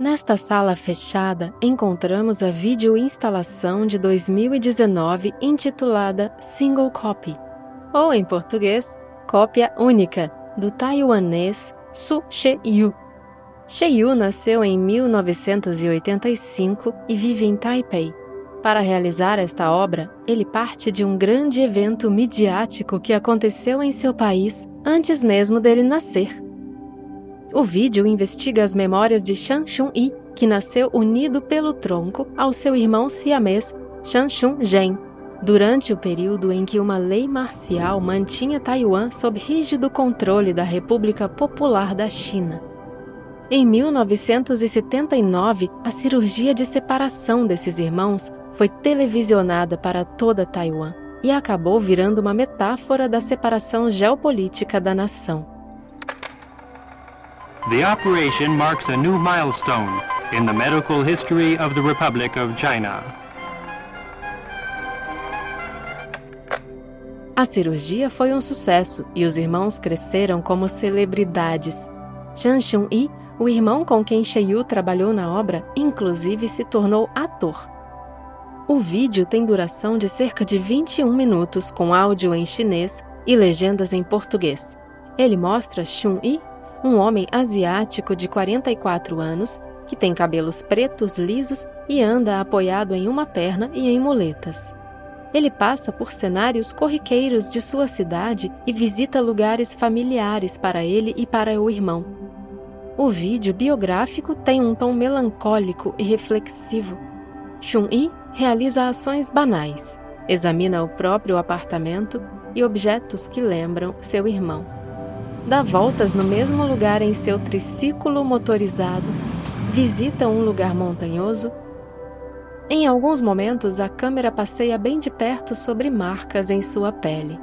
Nesta sala fechada, encontramos a videoinstalação de 2019 intitulada Single Copy, ou em português, Cópia Única, do taiwanês Su She-yu. She-yu nasceu em 1985 e vive em Taipei. Para realizar esta obra, ele parte de um grande evento midiático que aconteceu em seu país antes mesmo dele nascer. O vídeo investiga as memórias de Shang Chun-yi, que nasceu unido pelo tronco ao seu irmão siamês Shang Chun-jen, durante o período em que uma lei marcial mantinha Taiwan sob rígido controle da República Popular da China. Em 1979, a cirurgia de separação desses irmãos foi televisionada para toda Taiwan e acabou virando uma metáfora da separação geopolítica da nação. The operation marks a new milestone in the medical history of the Republic of China. A cirurgia foi um sucesso e os irmãos cresceram como celebridades. Chan Xun-yi, o irmão com quem Yu trabalhou na obra, inclusive se tornou ator. O vídeo tem duração de cerca de 21 minutos, com áudio em chinês e legendas em português. Ele mostra Xun-yi um homem asiático de 44 anos que tem cabelos pretos lisos e anda apoiado em uma perna e em muletas. Ele passa por cenários corriqueiros de sua cidade e visita lugares familiares para ele e para o irmão. O vídeo biográfico tem um tom melancólico e reflexivo. Chun-Yi realiza ações banais, examina o próprio apartamento e objetos que lembram seu irmão dá voltas no mesmo lugar em seu triciclo motorizado, visita um lugar montanhoso. Em alguns momentos, a câmera passeia bem de perto sobre marcas em sua pele.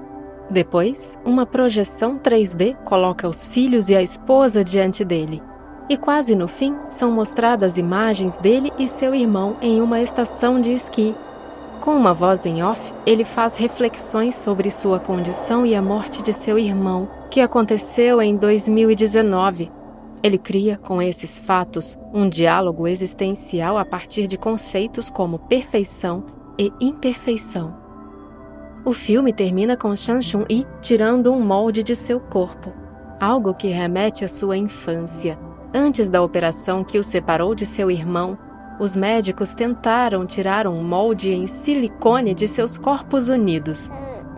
Depois, uma projeção 3D coloca os filhos e a esposa diante dele. E quase no fim, são mostradas imagens dele e seu irmão em uma estação de esqui. Com uma voz em off, ele faz reflexões sobre sua condição e a morte de seu irmão, que aconteceu em 2019. Ele cria, com esses fatos, um diálogo existencial a partir de conceitos como perfeição e imperfeição. O filme termina com Shang Chun-yi tirando um molde de seu corpo, algo que remete à sua infância. Antes da operação que o separou de seu irmão, os médicos tentaram tirar um molde em silicone de seus corpos unidos.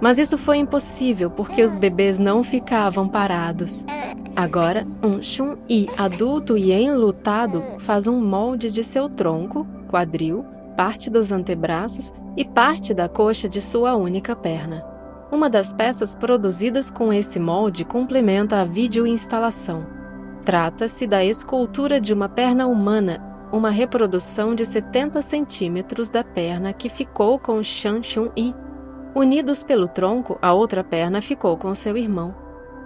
Mas isso foi impossível porque os bebês não ficavam parados. Agora, um Chun-Yi adulto e enlutado faz um molde de seu tronco, quadril, parte dos antebraços e parte da coxa de sua única perna. Uma das peças produzidas com esse molde complementa a videoinstalação. Trata-se da escultura de uma perna humana, uma reprodução de 70 centímetros da perna que ficou com Shang Chun-Yi Unidos pelo tronco, a outra perna ficou com seu irmão.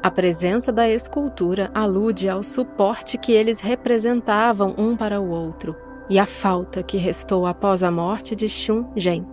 A presença da escultura alude ao suporte que eles representavam um para o outro e à falta que restou após a morte de Shun Zhen.